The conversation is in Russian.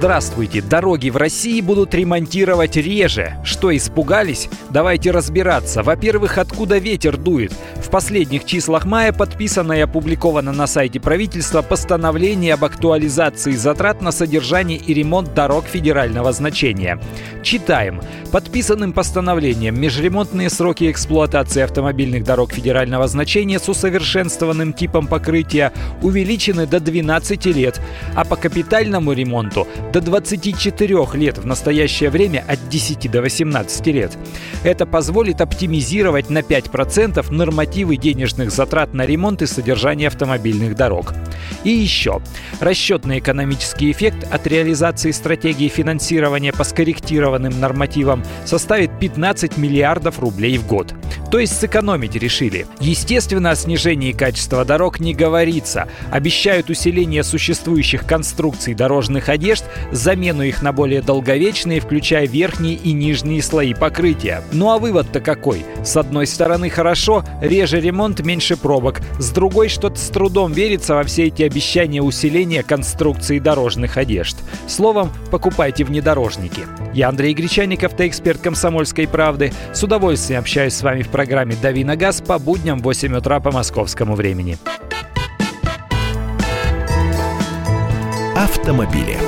Здравствуйте! Дороги в России будут ремонтировать реже. Что, испугались? Давайте разбираться. Во-первых, откуда ветер дует? В последних числах мая подписано и опубликовано на сайте правительства постановление об актуализации затрат на содержание и ремонт дорог федерального значения. Читаем. Подписанным постановлением межремонтные сроки эксплуатации автомобильных дорог федерального значения с усовершенствованным типом покрытия увеличены до 12 лет, а по капитальному ремонту до 24 лет, в настоящее время от 10 до 18 лет. Это позволит оптимизировать на 5% нормативы денежных затрат на ремонт и содержание автомобильных дорог. И еще. Расчетный экономический эффект от реализации стратегии финансирования по скорректированным нормативам составит 15 миллиардов рублей в год. То есть сэкономить решили. Естественно, о снижении качества дорог не говорится. Обещают усиление существующих конструкций дорожных одежд, замену их на более долговечные, включая верхние и нижние слои покрытия. Ну а вывод-то какой? С одной стороны хорошо, реже ремонт, меньше пробок. С другой что-то с трудом верится во все эти обещания усиления конструкции дорожных одежд. Словом, покупайте внедорожники. Я Андрей Гречаник, автоэксперт «Комсомольской правды». С удовольствием общаюсь с вами в программе «Дави на газ» по будням в 8 утра по московскому времени. Автомобили.